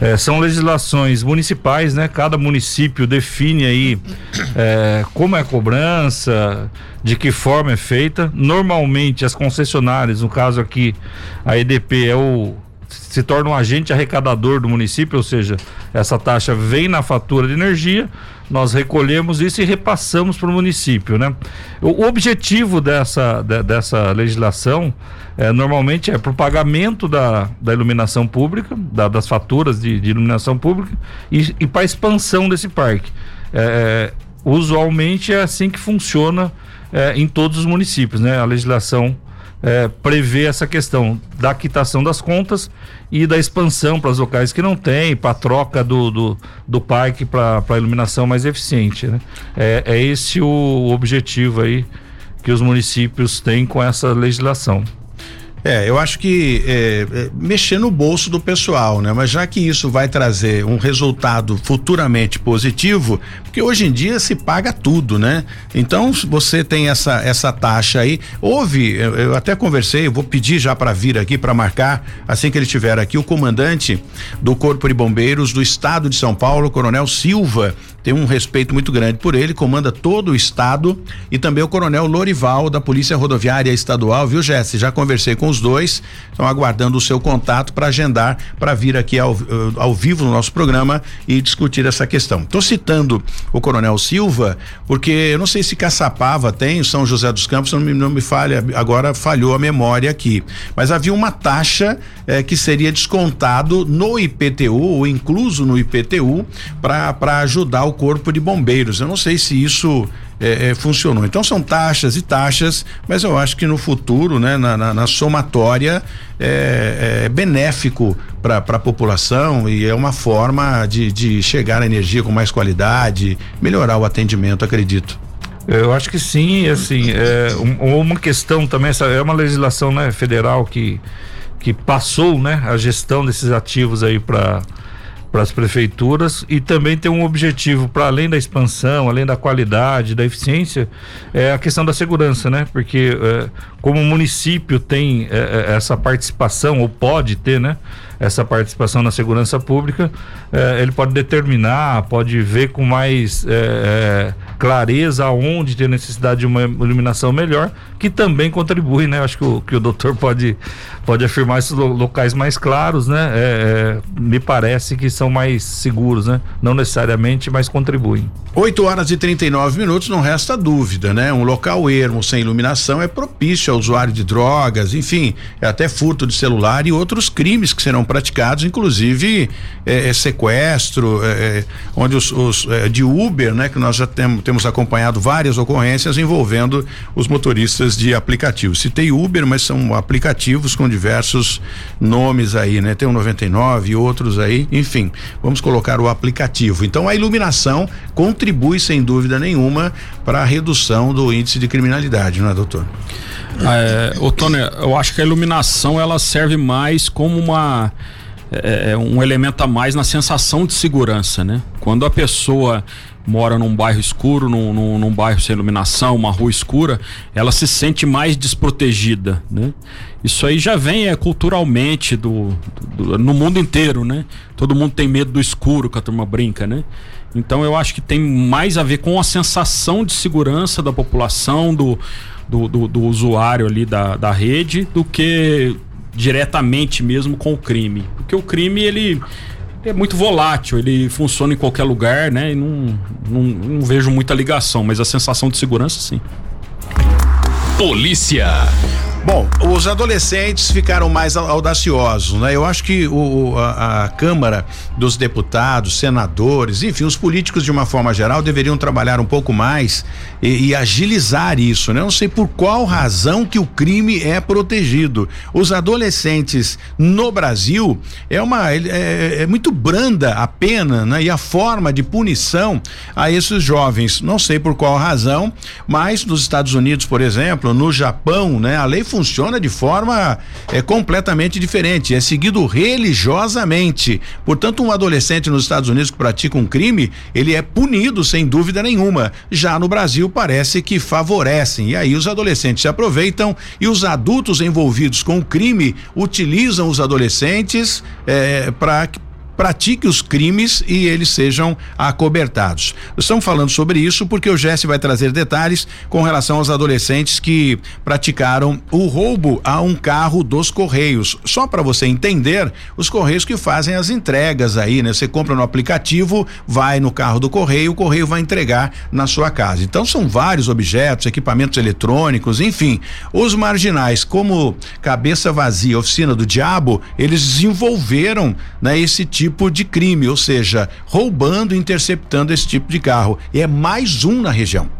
É, são legislações municipais, né? Cada município define aí é, como é a cobrança, de que forma é feita. Normalmente as concessionárias, no caso aqui, a EDP é o se torna um agente arrecadador do município, ou seja, essa taxa vem na fatura de energia, nós recolhemos isso e repassamos para o município, né? O, objetivo dessa, de, dessa legislação é, normalmente é para o pagamento da, da iluminação pública, da, das faturas de, de, iluminação pública e, e para a expansão desse parque. É, usualmente é assim que funciona é, em todos os municípios, né? A legislação é, prevê essa questão da quitação das contas e da expansão para os locais que não tem, para a troca do, do, do parque para a iluminação mais eficiente. Né? É, é esse o objetivo aí que os municípios têm com essa legislação. É, eu acho que é, é, mexer no bolso do pessoal, né? Mas já que isso vai trazer um resultado futuramente positivo, porque hoje em dia se paga tudo, né? Então, você tem essa essa taxa aí, houve, eu, eu até conversei, eu vou pedir já para vir aqui para marcar, assim que ele estiver aqui, o comandante do Corpo de Bombeiros do Estado de São Paulo, Coronel Silva, tem um respeito muito grande por ele, comanda todo o estado e também o Coronel Lorival da Polícia Rodoviária Estadual, viu, Jesse? Já conversei com os dois, estão aguardando o seu contato para agendar para vir aqui ao, ao vivo no nosso programa e discutir essa questão. Estou citando o Coronel Silva porque eu não sei se Caçapava tem, São José dos Campos, não me, não me falha, agora falhou a memória aqui, mas havia uma taxa eh, que seria descontado no IPTU ou incluso no IPTU para ajudar o corpo de bombeiros. Eu não sei se isso é, é, funcionou. Então são taxas e taxas, mas eu acho que no futuro, né, na, na, na somatória, é, é benéfico para a população e é uma forma de, de chegar à energia com mais qualidade, melhorar o atendimento, acredito. Eu acho que sim, assim, é um, uma questão também, é uma legislação né, federal que, que passou né, a gestão desses ativos aí para para as prefeituras e também tem um objetivo para além da expansão, além da qualidade, da eficiência, é a questão da segurança, né? Porque é, como o município tem é, é essa participação ou pode ter, né? Essa participação na segurança pública, eh, ele pode determinar, pode ver com mais eh, clareza aonde tem necessidade de uma iluminação melhor, que também contribui, né? Acho que o, que o doutor pode, pode afirmar esses locais mais claros, né? Me parece que são mais seguros, né? Não necessariamente, mas contribuem. 8 horas e 39 minutos, não resta dúvida, né? Um local ermo sem iluminação é propício ao usuário de drogas, enfim, é até furto de celular e outros crimes que serão praticados, inclusive é, é sequestro, é, é, onde os, os é, de Uber, né? Que nós já tem, temos acompanhado várias ocorrências envolvendo os motoristas de aplicativos. Citei Uber, mas são aplicativos com diversos nomes aí, né? Tem o 99 e outros aí, enfim, vamos colocar o aplicativo. Então a iluminação contribui sem dúvida nenhuma para a redução do índice de criminalidade, não é, doutor? É, ô Tony, eu acho que a iluminação ela serve mais como uma é, é, um elemento a mais na sensação de segurança, né? Quando a pessoa mora num bairro escuro, num, num, num, bairro sem iluminação, uma rua escura, ela se sente mais desprotegida, né? Isso aí já vem é, culturalmente do, do, no mundo inteiro, né? Todo mundo tem medo do escuro, que a turma brinca, né? Então eu acho que tem mais a ver com a sensação de segurança da população, do, do, do, do usuário ali da, da rede, do que diretamente mesmo com o crime. Porque o crime, ele é muito volátil, ele funciona em qualquer lugar, né? E não, não, não vejo muita ligação, mas a sensação de segurança, sim. Polícia. Bom, os adolescentes ficaram mais audaciosos, né? Eu acho que o, a, a, Câmara dos Deputados, senadores, enfim, os políticos de uma forma geral deveriam trabalhar um pouco mais e, e agilizar isso, né? Não sei por qual razão que o crime é protegido. Os adolescentes no Brasil é uma é, é muito branda a pena, né? E a forma de punição a esses jovens. Não sei por qual razão, mas nos Estados Unidos, por exemplo, no Japão, né? A lei funciona de forma é, completamente diferente, é seguido religiosamente. Portanto, um adolescente nos Estados Unidos que pratica um crime, ele é punido sem dúvida nenhuma. Já no Brasil parece que favorecem. E aí os adolescentes se aproveitam e os adultos envolvidos com o crime utilizam os adolescentes é, para pratique os crimes e eles sejam acobertados. Estamos falando sobre isso porque o Jesse vai trazer detalhes com relação aos adolescentes que praticaram o roubo a um carro dos Correios. Só para você entender, os Correios que fazem as entregas aí, né? Você compra no aplicativo, vai no carro do Correio, o Correio vai entregar na sua casa. Então são vários objetos, equipamentos eletrônicos, enfim. Os marginais, como cabeça vazia, oficina do diabo, eles desenvolveram, né, esse tipo tipo de crime, ou seja, roubando e interceptando esse tipo de carro. E é mais um na região.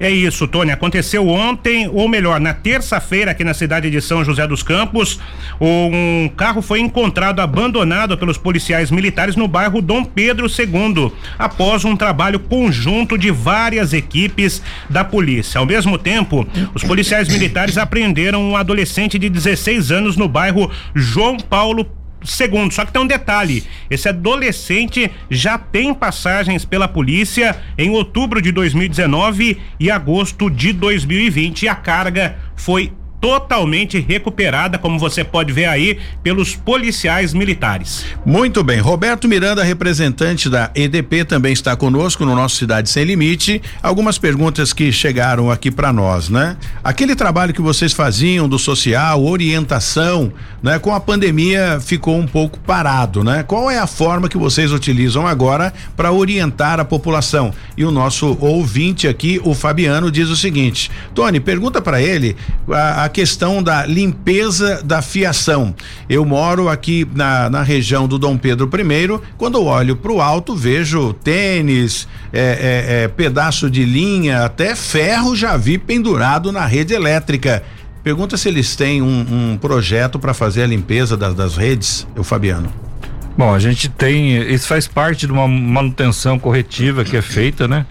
É isso, Tony. Aconteceu ontem, ou melhor, na terça-feira, aqui na cidade de São José dos Campos. Um carro foi encontrado abandonado pelos policiais militares no bairro Dom Pedro II, após um trabalho conjunto de várias equipes da polícia. Ao mesmo tempo, os policiais militares apreenderam um adolescente de 16 anos no bairro João Paulo segundo. Só que tem um detalhe: esse adolescente já tem passagens pela polícia em outubro de 2019 e agosto de 2020 e a carga foi totalmente recuperada, como você pode ver aí, pelos policiais militares. Muito bem. Roberto Miranda, representante da EDP, também está conosco no nosso Cidade Sem Limite. Algumas perguntas que chegaram aqui para nós, né? Aquele trabalho que vocês faziam do social, orientação, né? Com a pandemia ficou um pouco parado, né? Qual é a forma que vocês utilizam agora para orientar a população? E o nosso ouvinte aqui, o Fabiano, diz o seguinte: Tony, pergunta para ele a, a questão da limpeza da fiação. Eu moro aqui na, na região do Dom Pedro I. Quando olho para o alto, vejo tênis, é, é, é, pedaço de linha, até ferro já vi pendurado na rede elétrica. Pergunta se eles têm um, um projeto para fazer a limpeza das, das redes, o Fabiano. Bom, a gente tem, isso faz parte de uma manutenção corretiva que é feita, né?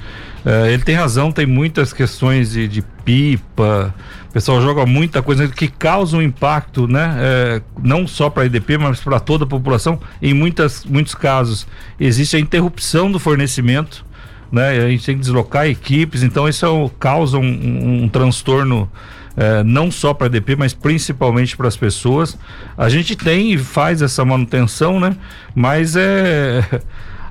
Uh, ele tem razão, tem muitas questões de, de pipa, o pessoal joga muita coisa que causa um impacto, né? É, não só para a EDP, mas para toda a população. Em muitas, muitos casos existe a interrupção do fornecimento, né? A gente tem que deslocar equipes, então isso é, causa um, um, um transtorno. É, não só para a EDP, mas principalmente para as pessoas. A gente tem e faz essa manutenção, né? Mas é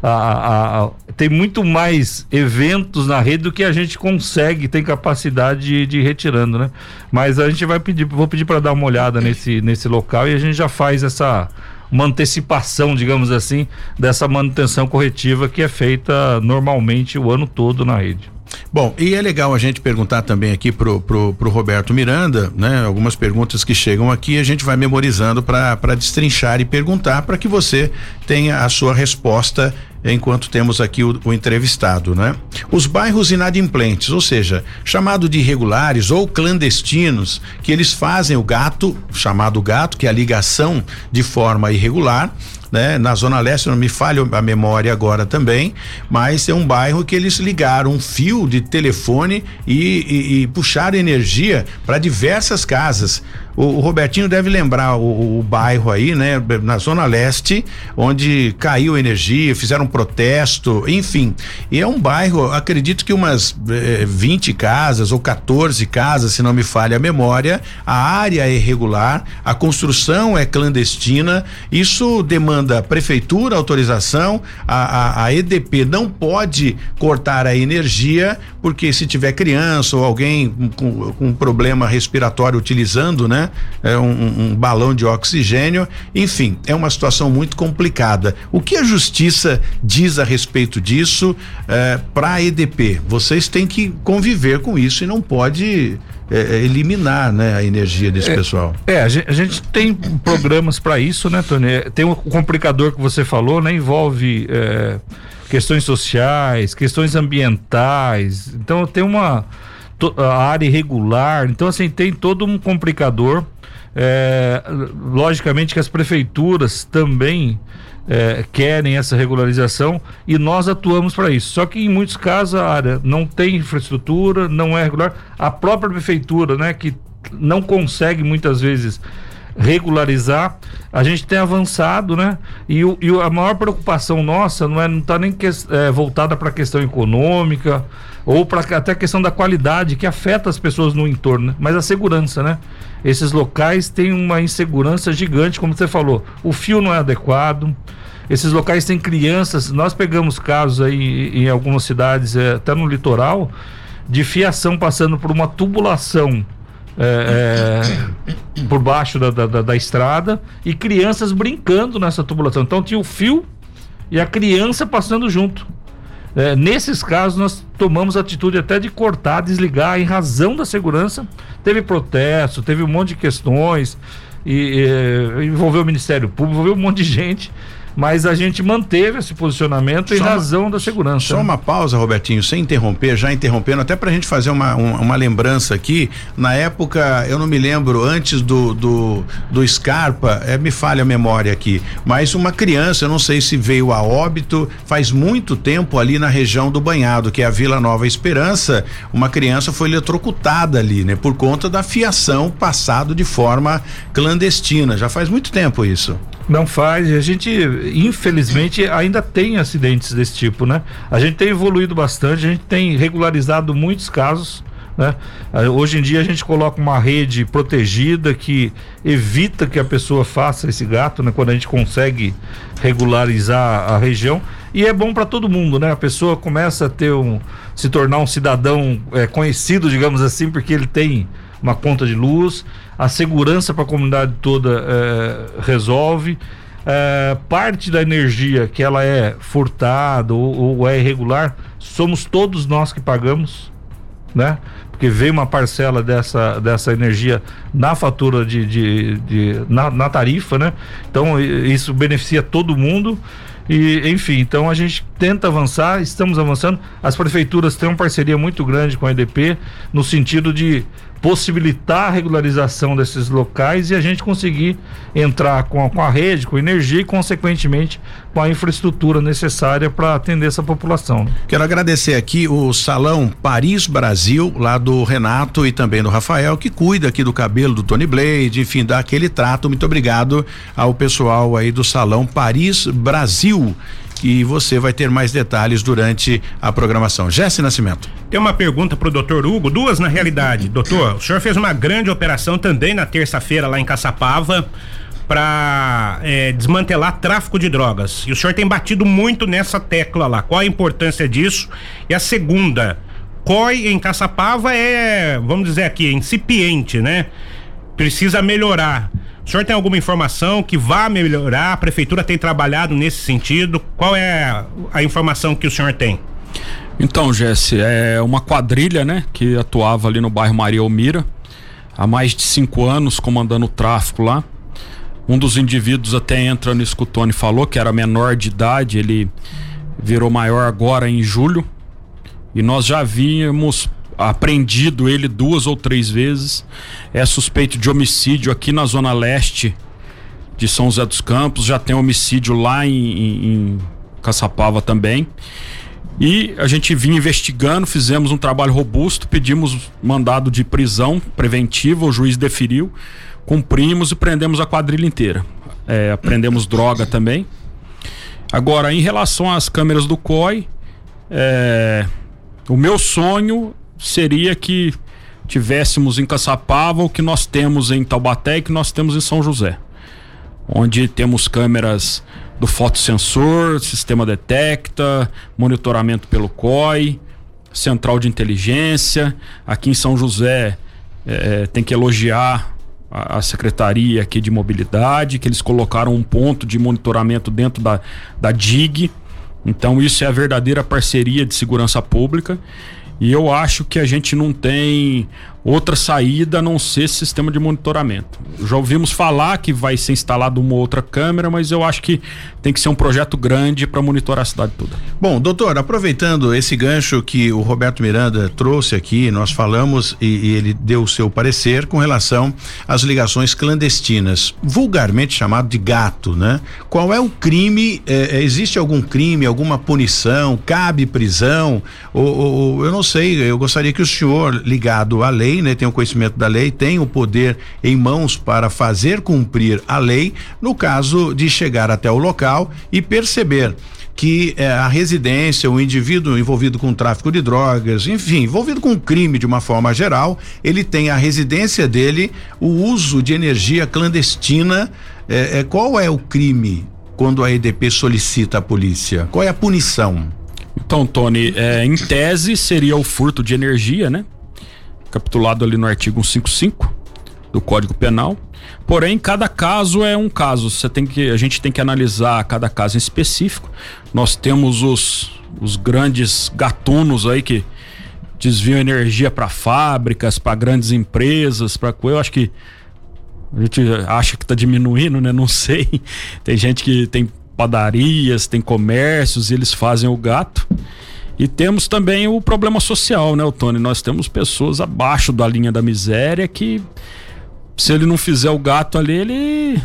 a, a, tem muito mais eventos na rede do que a gente consegue, tem capacidade de, de ir retirando, né? Mas a gente vai pedir, vou pedir para dar uma olhada nesse, nesse local e a gente já faz essa uma antecipação, digamos assim, dessa manutenção corretiva que é feita normalmente o ano todo na rede. Bom, e é legal a gente perguntar também aqui pro, pro, pro Roberto Miranda, né? Algumas perguntas que chegam aqui, a gente vai memorizando para destrinchar e perguntar para que você tenha a sua resposta enquanto temos aqui o, o, entrevistado, né? Os bairros inadimplentes, ou seja, chamado de irregulares ou clandestinos, que eles fazem o gato, chamado gato, que é a ligação de forma irregular, né? Na Zona Leste, não me falha a memória agora também, mas é um bairro que eles ligaram um fio de telefone e, e, e puxaram energia para diversas casas. O, o, Robertinho deve lembrar o, o, bairro aí, né? Na Zona Leste, onde caiu energia, fizeram um protesto, enfim. E é um bairro, acredito que umas eh, 20 casas ou 14 casas, se não me falha a memória. A área é irregular, a construção é clandestina. Isso demanda prefeitura, autorização. A, a, a EDP não pode cortar a energia, porque se tiver criança ou alguém com, com problema respiratório utilizando, né? É um, um, balão de oxigênio, enfim, é uma situação muito complicada. O que a justiça diz a respeito disso é, para a EDP? Vocês têm que conviver com isso e não pode é, é, eliminar né, a energia desse é, pessoal. É, a gente, a gente tem programas para isso, né, Tony? É, tem o complicador que você falou, né? Envolve é, questões sociais, questões ambientais. Então tem uma a área irregular. Então, assim, tem todo um complicador. É, logicamente que as prefeituras também é, querem essa regularização e nós atuamos para isso. Só que em muitos casos a área não tem infraestrutura, não é regular. A própria prefeitura, né, que não consegue muitas vezes regularizar, a gente tem avançado, né? E, o, e a maior preocupação nossa não é não está nem que, é, voltada para a questão econômica ou para até a questão da qualidade que afeta as pessoas no entorno, né? mas a segurança, né? Esses locais têm uma insegurança gigante, como você falou. O fio não é adequado. Esses locais têm crianças. Nós pegamos casos aí em algumas cidades, é, até no litoral, de fiação passando por uma tubulação é, é, por baixo da, da, da, estrada e crianças brincando nessa tubulação. Então tinha o fio e a criança passando junto. É, nesses casos, nós tomamos atitude até de cortar, desligar em razão da segurança. Teve protesto, teve um monte de questões, e, e envolveu o Ministério Público, envolveu um monte de gente mas a gente manteve esse posicionamento em só razão uma, da segurança. Só uma pausa, Robertinho, sem interromper, já interrompendo, até para a gente fazer uma, uma, uma, lembrança aqui. Na época, eu não me lembro, antes do, do, do Scarpa, é, me falha a memória aqui, mas uma criança, eu não sei se veio a óbito, faz muito tempo ali na região do Banhado, que é a Vila Nova Esperança, uma criança foi eletrocutada ali, né? Por conta da fiação passado de forma clandestina. Já faz muito tempo isso. Não faz. A gente, infelizmente, ainda tem acidentes desse tipo, né? A gente tem evoluído bastante, a gente tem regularizado muitos casos. Né? Ah, hoje em dia a gente coloca uma rede protegida que evita que a pessoa faça esse gato, né? Quando a gente consegue regularizar a região e é bom para todo mundo, né? A pessoa começa a ter um, se tornar um cidadão é, conhecido, digamos assim, porque ele tem uma conta de luz, a segurança para a comunidade toda é, resolve. É, parte da energia que ela é furtada ou, ou, é irregular, somos todos nós que pagamos, né? Porque veio uma parcela dessa, dessa energia na fatura de, de, de na, na tarifa, né? Então isso beneficia todo mundo. E, enfim, então a gente tenta avançar, estamos avançando. As prefeituras têm uma parceria muito grande com a EDP, no sentido de possibilitar a regularização desses locais e a gente conseguir entrar com a, com a rede, com energia e, consequentemente, com a infraestrutura necessária para atender essa população. Quero agradecer aqui o Salão Paris Brasil, lá do Renato e também do Rafael, que cuida aqui do cabelo do Tony Blade, enfim, dá aquele trato. Muito obrigado ao pessoal aí do Salão Paris Brasil e você vai ter mais detalhes durante a programação. Jesse Nascimento. Tem uma pergunta para o doutor Hugo, duas na realidade. Doutor, o senhor fez uma grande operação também na terça-feira lá em Caçapava para é, desmantelar tráfico de drogas. E o senhor tem batido muito nessa tecla lá. Qual a importância disso? E a segunda, COI em Caçapava é, vamos dizer aqui, incipiente, né? Precisa melhorar. O senhor tem alguma informação que vá melhorar? A prefeitura tem trabalhado nesse sentido? Qual é a informação que o senhor tem? Então, Jesse, é uma quadrilha, né, que atuava ali no bairro Maria Almira há mais de cinco anos comandando o tráfico lá. Um dos indivíduos até entra no escutone falou que era menor de idade, ele virou maior agora em julho. E nós já vínhamos apreendido ele duas ou três vezes. É suspeito de homicídio aqui na zona leste de São José dos Campos, já tem homicídio lá em, em, Caçapava também. E a gente vinha investigando, fizemos um trabalho robusto, pedimos mandado de prisão preventiva, o juiz deferiu, cumprimos e prendemos a quadrilha inteira. É, aprendemos droga também. Agora, em relação às câmeras do COI, é, o meu sonho seria que tivéssemos em Caçapava o que nós temos em Taubaté e que nós temos em São José. Onde temos câmeras do fotossensor, sistema detecta, monitoramento pelo COI, central de inteligência. Aqui em São José é, tem que elogiar a, a, secretaria aqui de mobilidade, que eles colocaram um ponto de monitoramento dentro da, da DIG. Então isso é a verdadeira parceria de segurança pública. E eu acho que a gente não tem outra saída a não ser sistema de monitoramento. Já ouvimos falar que vai ser instalado uma outra câmera, mas eu acho que tem que ser um projeto grande para monitorar a cidade toda. Bom, doutor, aproveitando esse gancho que o Roberto Miranda trouxe aqui, nós falamos e, e ele deu o seu parecer com relação às ligações clandestinas, vulgarmente chamado de gato, né? Qual é o crime? É, é existe algum crime, alguma punição? Cabe prisão? Ou, ou, eu não sei, eu gostaria que o senhor, ligado à lei, lei, né, tem o conhecimento da lei, tem o poder em mãos para fazer cumprir a lei, no caso de chegar até o local e perceber que eh, a residência, o indivíduo envolvido com tráfico de drogas, enfim, envolvido com crime de uma forma geral, ele tem a residência dele, o uso de energia clandestina. Eh, eh, qual é o crime quando a EDP solicita a polícia? Qual é a punição? Então, Tony, é, em tese seria o furto de energia, né? Capitulado ali no artigo 155 do Código Penal. Porém, cada caso é um caso. Você tem que, a gente tem que analisar cada caso em específico. Nós temos os, os grandes gatunos aí que desviam energia para fábricas, para grandes empresas, para eu acho que a gente acha que está diminuindo, né? Não sei. Tem gente que tem padarias, tem comércios e eles fazem o gato. E temos também o problema social, né, Tony? Nós temos pessoas abaixo da linha da miséria que, se ele não fizer o gato ali, ele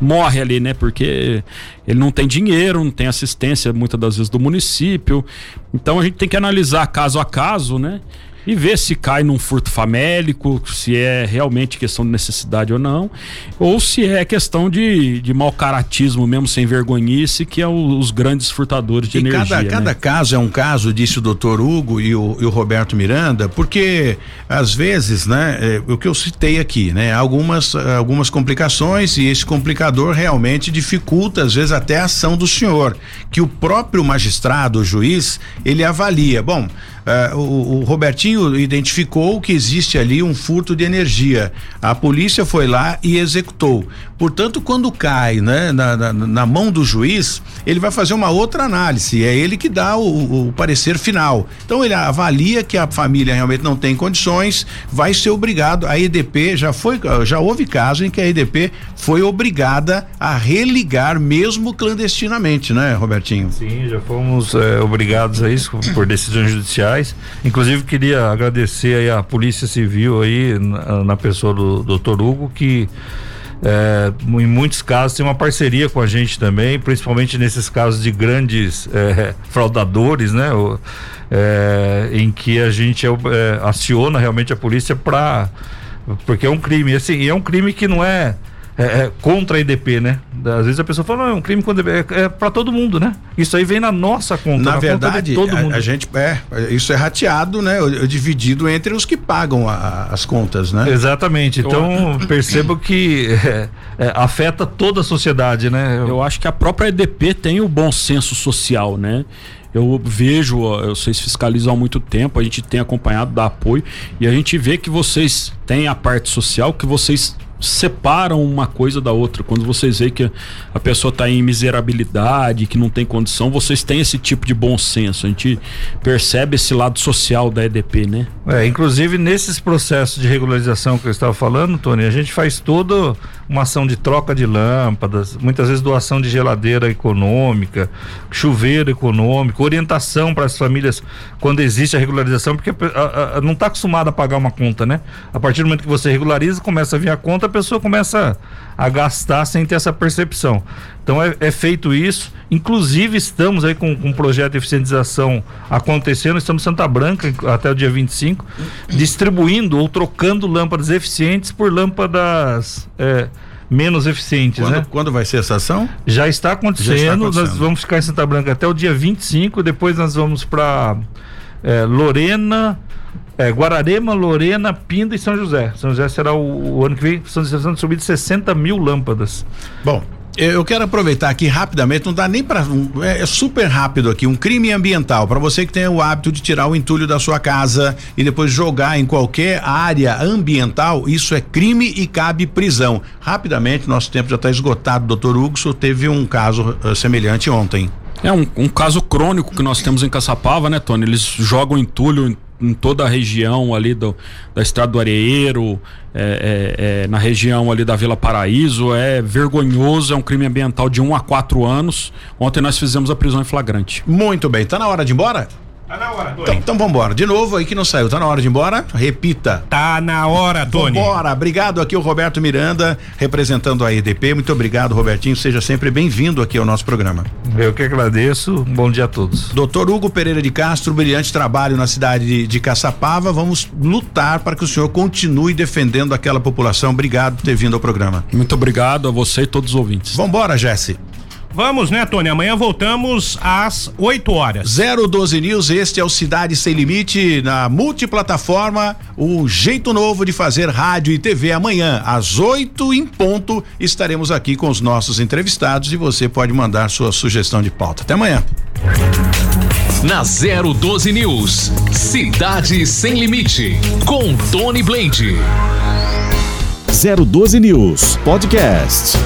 morre ali, né? Porque ele não tem dinheiro, não tem assistência muitas das vezes do município. Então a gente tem que analisar caso a caso, né? E ver se cai num furto famélico, se é realmente questão de necessidade ou não, ou se é questão de, de mau caratismo mesmo, sem vergonhice, que é o, os grandes furtadores de e energia. Cada, né? cada caso é um caso, disse o doutor Hugo e o, e o Roberto Miranda, porque às vezes, né, é, o que eu citei aqui, né, algumas, algumas complicações e esse complicador realmente dificulta, às vezes, até a ação do senhor, que o próprio magistrado, o juiz, ele avalia. Bom, Uh, o, o, Robertinho identificou que existe ali um furto de energia. A polícia foi lá e executou. Portanto, quando cai né, na, na, na mão do juiz, ele vai fazer uma outra análise. É ele que dá o, o, parecer final. Então ele avalia que a família realmente não tem condições, vai ser obrigado. A EDP já foi, já houve caso em que a EDP foi obrigada a religar mesmo clandestinamente, né, Robertinho? Sim, já fomos é, obrigados a isso por decisões judiciais. Inclusive queria agradecer aí a Polícia Civil aí na, na pessoa do doutor Hugo que é, em muitos casos tem uma parceria com a gente também, principalmente nesses casos de grandes é, fraudadores, né? O, é, em que a gente é, é aciona realmente a polícia para porque é um crime, assim, e é um crime que não é é, é, contra a EDP, né? Às vezes a pessoa fala, não, é um crime contra a EDP. É, é para todo mundo, né? Isso aí vem na nossa conta. Na, na verdade, conta a, a, gente, é, isso é rateado, né? Dividido entre os que pagam a, as contas, né? Exatamente. Então, percebo que é, é, afeta toda a sociedade, né? Eu acho que a própria EDP tem o bom senso social, né? eu vejo, vocês fiscalizam há muito tempo, a gente tem acompanhado, dá apoio, e a gente vê que vocês têm a parte social, que vocês separam uma coisa da outra. Quando vocês veem que a pessoa está em miserabilidade, que não tem condição, vocês têm esse tipo de bom senso. A gente percebe esse lado social da EDP, né? É, inclusive nesses processos de regularização que eu estava falando, Tony, a gente faz toda uma ação de troca de lâmpadas, muitas vezes doação de geladeira econômica, chuveiro econômico, orientação para as famílias quando existe a regularização, porque a, a, a, não está acostumado a pagar uma conta, né? A partir do momento que você regulariza, começa a vir a conta, a pessoa começa a gastar sem ter essa percepção. Então é, é feito isso. Inclusive estamos aí com, com um projeto de eficientização acontecendo. Estamos em Santa Branca até o dia 25, distribuindo ou trocando lâmpadas eficientes por lâmpadas é, menos eficientes, Quando, né? quando vai ser essa ação? Já está Já está acontecendo. Nós vamos ficar em Santa Branca até o dia 25. Depois nós vamos para Lorena, é, Guararema, Lorena, Pinda e São José. São José será o, o ano que vem. São José sendo subido 60 mil lâmpadas. Bom, eu quero aproveitar aqui rapidamente, não dá nem para é, é super rápido aqui, um crime ambiental para você que tem o hábito de tirar o entulho da sua casa e depois jogar em qualquer área ambiental, isso é crime e cabe prisão. Rapidamente, nosso tempo já está esgotado, doutor Hugo, teve um caso uh, semelhante ontem. É um, um caso crônico que nós temos em Caçapava, né, Tony? Eles jogam entulho em, toda a região ali do, da Estrada do Areeiro, é, é, é, na região ali da Vila Paraíso. É vergonhoso, é um crime ambiental de 1 um a 4 anos. Ontem nós fizemos a prisão em flagrante. Muito bem, tá na hora de ir embora? Tá na hora, Tony. Então, então vambora. De novo aí que não saiu, tá na hora de ir embora? Repita. Tá na hora, Tony. Vambora. Obrigado aqui o Roberto Miranda, representando a EDP. Muito obrigado, Robertinho. Seja sempre bem-vindo aqui ao nosso programa. Eu que agradeço. Bom dia a todos. Doutor Hugo Pereira de Castro, brilhante trabalho na cidade de, de Caçapava. Vamos lutar para que o senhor continue defendendo aquela população. Obrigado por ter vindo ao programa. Muito obrigado a você e todos os ouvintes. Vambora, Jesse. Vamos, né, Tony? Amanhã voltamos às 8 horas. 012 News, este é o Cidade Sem Limite na multiplataforma. O jeito novo de fazer rádio e TV. Amanhã, às 8 em ponto, estaremos aqui com os nossos entrevistados e você pode mandar sua sugestão de pauta. Até amanhã. Na 012 News, Cidade Sem Limite, com Tony Blade. 012 News Podcast.